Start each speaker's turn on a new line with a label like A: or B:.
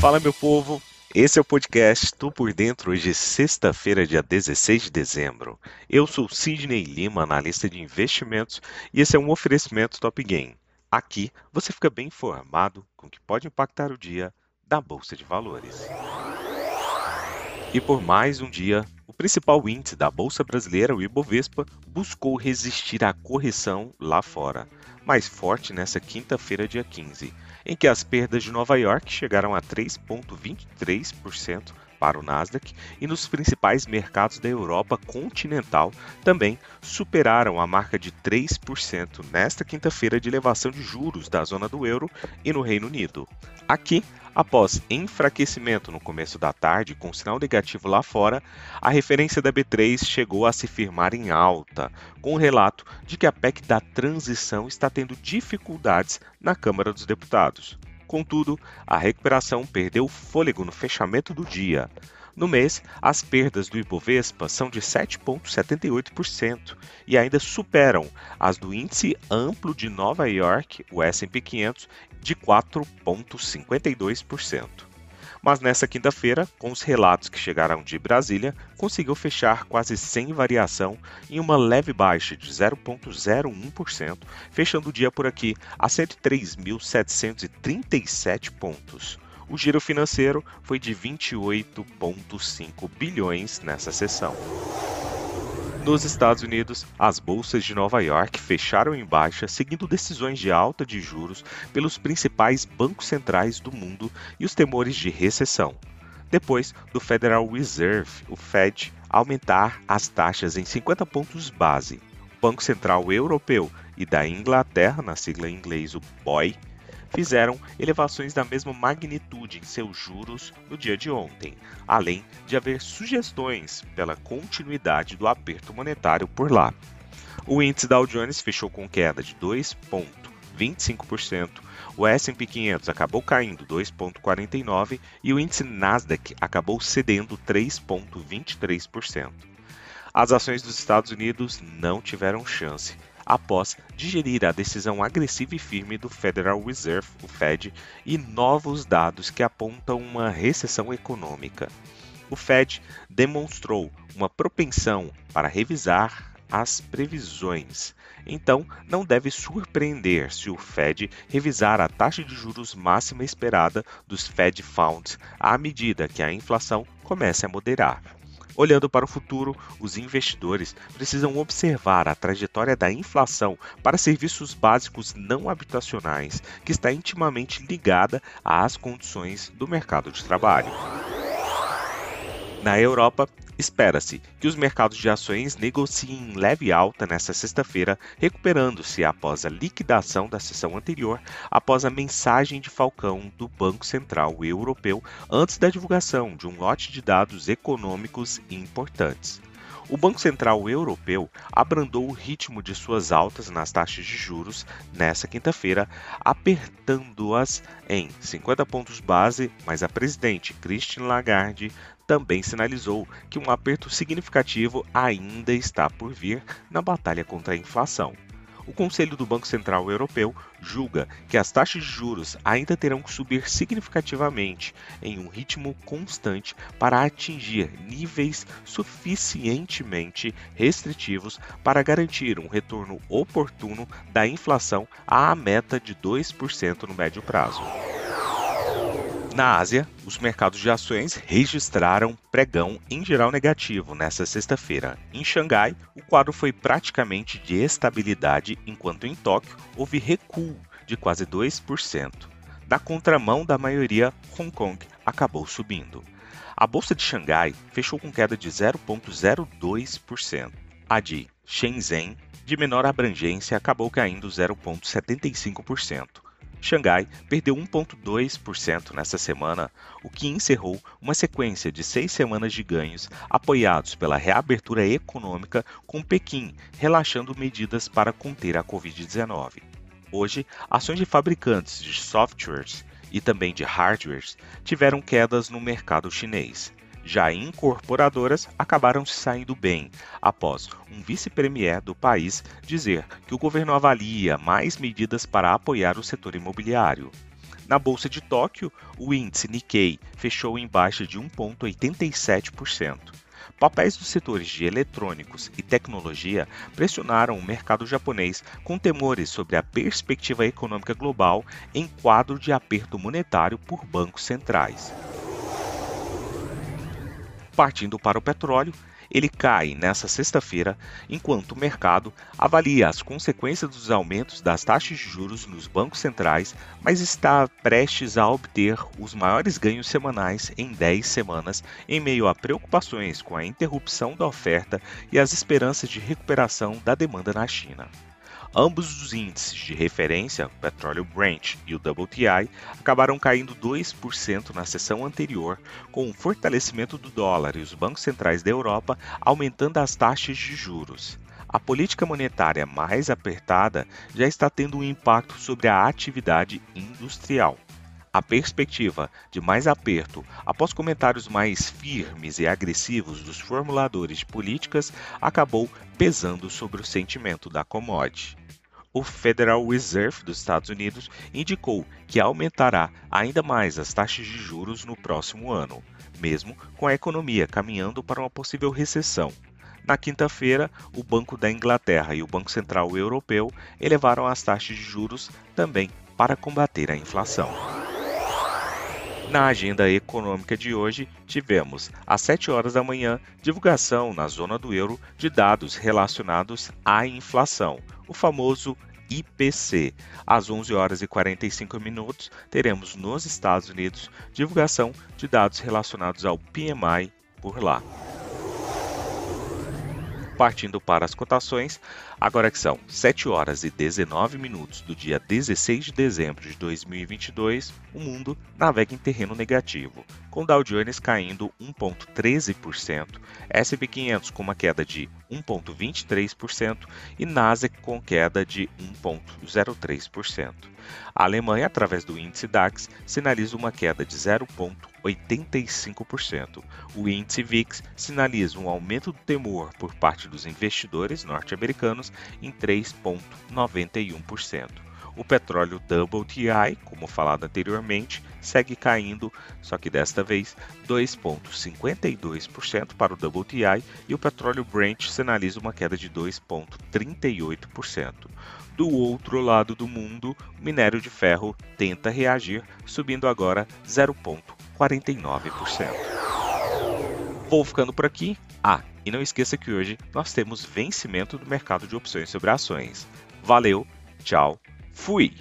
A: Fala, meu povo! Esse é o podcast Tô Por Dentro, hoje é sexta-feira, dia 16 de dezembro. Eu sou Sidney Lima, analista de investimentos, e esse é um oferecimento Top Game. Aqui você fica bem informado com o que pode impactar o dia da Bolsa de Valores. E por mais um dia, o principal índice da Bolsa Brasileira, o Ibovespa, buscou resistir à correção lá fora, mais forte nessa quinta-feira, dia 15, em que as perdas de Nova York chegaram a 3,23% para o Nasdaq e nos principais mercados da Europa continental também superaram a marca de 3% nesta quinta-feira de elevação de juros da zona do euro e no Reino Unido. Aqui, após enfraquecimento no começo da tarde com sinal negativo lá fora, a referência da B3 chegou a se firmar em alta, com o relato de que a PEC da transição está tendo dificuldades na Câmara dos Deputados. Contudo, a recuperação perdeu fôlego no fechamento do dia. No mês, as perdas do Ibovespa são de 7,78% e ainda superam as do índice amplo de Nova York, o S&P 500, de 4,52% mas nessa quinta-feira, com os relatos que chegaram de Brasília, conseguiu fechar quase sem variação em uma leve baixa de 0,01%, fechando o dia por aqui a 103.737 pontos. O giro financeiro foi de 28,5 bilhões nessa sessão. Nos Estados Unidos, as bolsas de Nova York fecharam em baixa, seguindo decisões de alta de juros pelos principais bancos centrais do mundo e os temores de recessão. Depois do Federal Reserve, o Fed, aumentar as taxas em 50 pontos base. O Banco Central Europeu e da Inglaterra, na sigla em inglês o BOE, fizeram elevações da mesma magnitude em seus juros no dia de ontem, além de haver sugestões pela continuidade do aperto monetário por lá. O índice Dow Jones fechou com queda de 2,25%, o S&P 500 acabou caindo 2,49% e o índice Nasdaq acabou cedendo 3,23%. As ações dos Estados Unidos não tiveram chance, após digerir a decisão agressiva e firme do Federal Reserve, o Fed, e novos dados que apontam uma recessão econômica. O Fed demonstrou uma propensão para revisar as previsões. Então, não deve surpreender se o Fed revisar a taxa de juros máxima esperada dos Fed Funds à medida que a inflação comece a moderar. Olhando para o futuro, os investidores precisam observar a trajetória da inflação para serviços básicos não habitacionais, que está intimamente ligada às condições do mercado de trabalho. Na Europa, Espera-se que os mercados de ações negociem em leve alta nesta sexta-feira, recuperando-se após a liquidação da sessão anterior, após a mensagem de Falcão do Banco Central Europeu antes da divulgação de um lote de dados econômicos importantes. O Banco Central Europeu abrandou o ritmo de suas altas nas taxas de juros nesta quinta-feira, apertando-as em 50 pontos base, mas a presidente Christine Lagarde também sinalizou que um aperto significativo ainda está por vir na batalha contra a inflação. O Conselho do Banco Central Europeu julga que as taxas de juros ainda terão que subir significativamente em um ritmo constante para atingir níveis suficientemente restritivos para garantir um retorno oportuno da inflação à meta de 2% no médio prazo. Na Ásia, os mercados de ações registraram pregão em geral negativo nesta sexta-feira. Em Xangai, o quadro foi praticamente de estabilidade, enquanto em Tóquio houve recuo de quase 2%. Na contramão da maioria, Hong Kong acabou subindo. A bolsa de Xangai fechou com queda de 0,02%. A de Shenzhen, de menor abrangência, acabou caindo 0,75%. Xangai perdeu 1,2% nesta semana, o que encerrou uma sequência de seis semanas de ganhos apoiados pela reabertura econômica, com Pequim relaxando medidas para conter a Covid-19. Hoje, ações de fabricantes de softwares e também de hardwares tiveram quedas no mercado chinês. Já incorporadoras acabaram se saindo bem, após um vice-premier do país dizer que o governo avalia mais medidas para apoiar o setor imobiliário. Na bolsa de Tóquio, o índice Nikkei fechou em baixa de 1,87%. Papéis dos setores de eletrônicos e tecnologia pressionaram o mercado japonês com temores sobre a perspectiva econômica global em quadro de aperto monetário por bancos centrais. Partindo para o petróleo, ele cai nesta sexta-feira, enquanto o mercado avalia as consequências dos aumentos das taxas de juros nos bancos centrais, mas está prestes a obter os maiores ganhos semanais em 10 semanas, em meio a preocupações com a interrupção da oferta e as esperanças de recuperação da demanda na China. Ambos os índices de referência, o petróleo Brent e o WTI, acabaram caindo 2% na sessão anterior, com o fortalecimento do dólar e os bancos centrais da Europa aumentando as taxas de juros. A política monetária mais apertada já está tendo um impacto sobre a atividade industrial. A perspectiva de mais aperto após comentários mais firmes e agressivos dos formuladores de políticas acabou pesando sobre o sentimento da commodity. O Federal Reserve dos Estados Unidos indicou que aumentará ainda mais as taxas de juros no próximo ano, mesmo com a economia caminhando para uma possível recessão. Na quinta-feira, o Banco da Inglaterra e o Banco Central Europeu elevaram as taxas de juros também para combater a inflação. Na agenda econômica de hoje, tivemos às 7 horas da manhã divulgação na zona do euro de dados relacionados à inflação, o famoso IPC. Às 11 horas e 45 minutos, teremos nos Estados Unidos divulgação de dados relacionados ao PMI por lá. Partindo para as cotações, agora que são 7 horas e 19 minutos do dia 16 de dezembro de 2022, o mundo navega em terreno negativo, com Dow Jones caindo 1,13%, S&P 500 com uma queda de 1,23% e Nasdaq com queda de 1,03%. A Alemanha, através do índice DAX, sinaliza uma queda de 0,85%. O índice VIX sinaliza um aumento do temor por parte dos investidores norte-americanos em 3,91%. O petróleo WTI, como falado anteriormente, segue caindo, só que desta vez 2,52% para o WTI e o petróleo Brent sinaliza uma queda de 2,38%. Do outro lado do mundo, o minério de ferro tenta reagir, subindo agora 0,49%. Vou ficando por aqui. Ah, e não esqueça que hoje nós temos vencimento do mercado de opções sobre ações. Valeu, tchau, fui!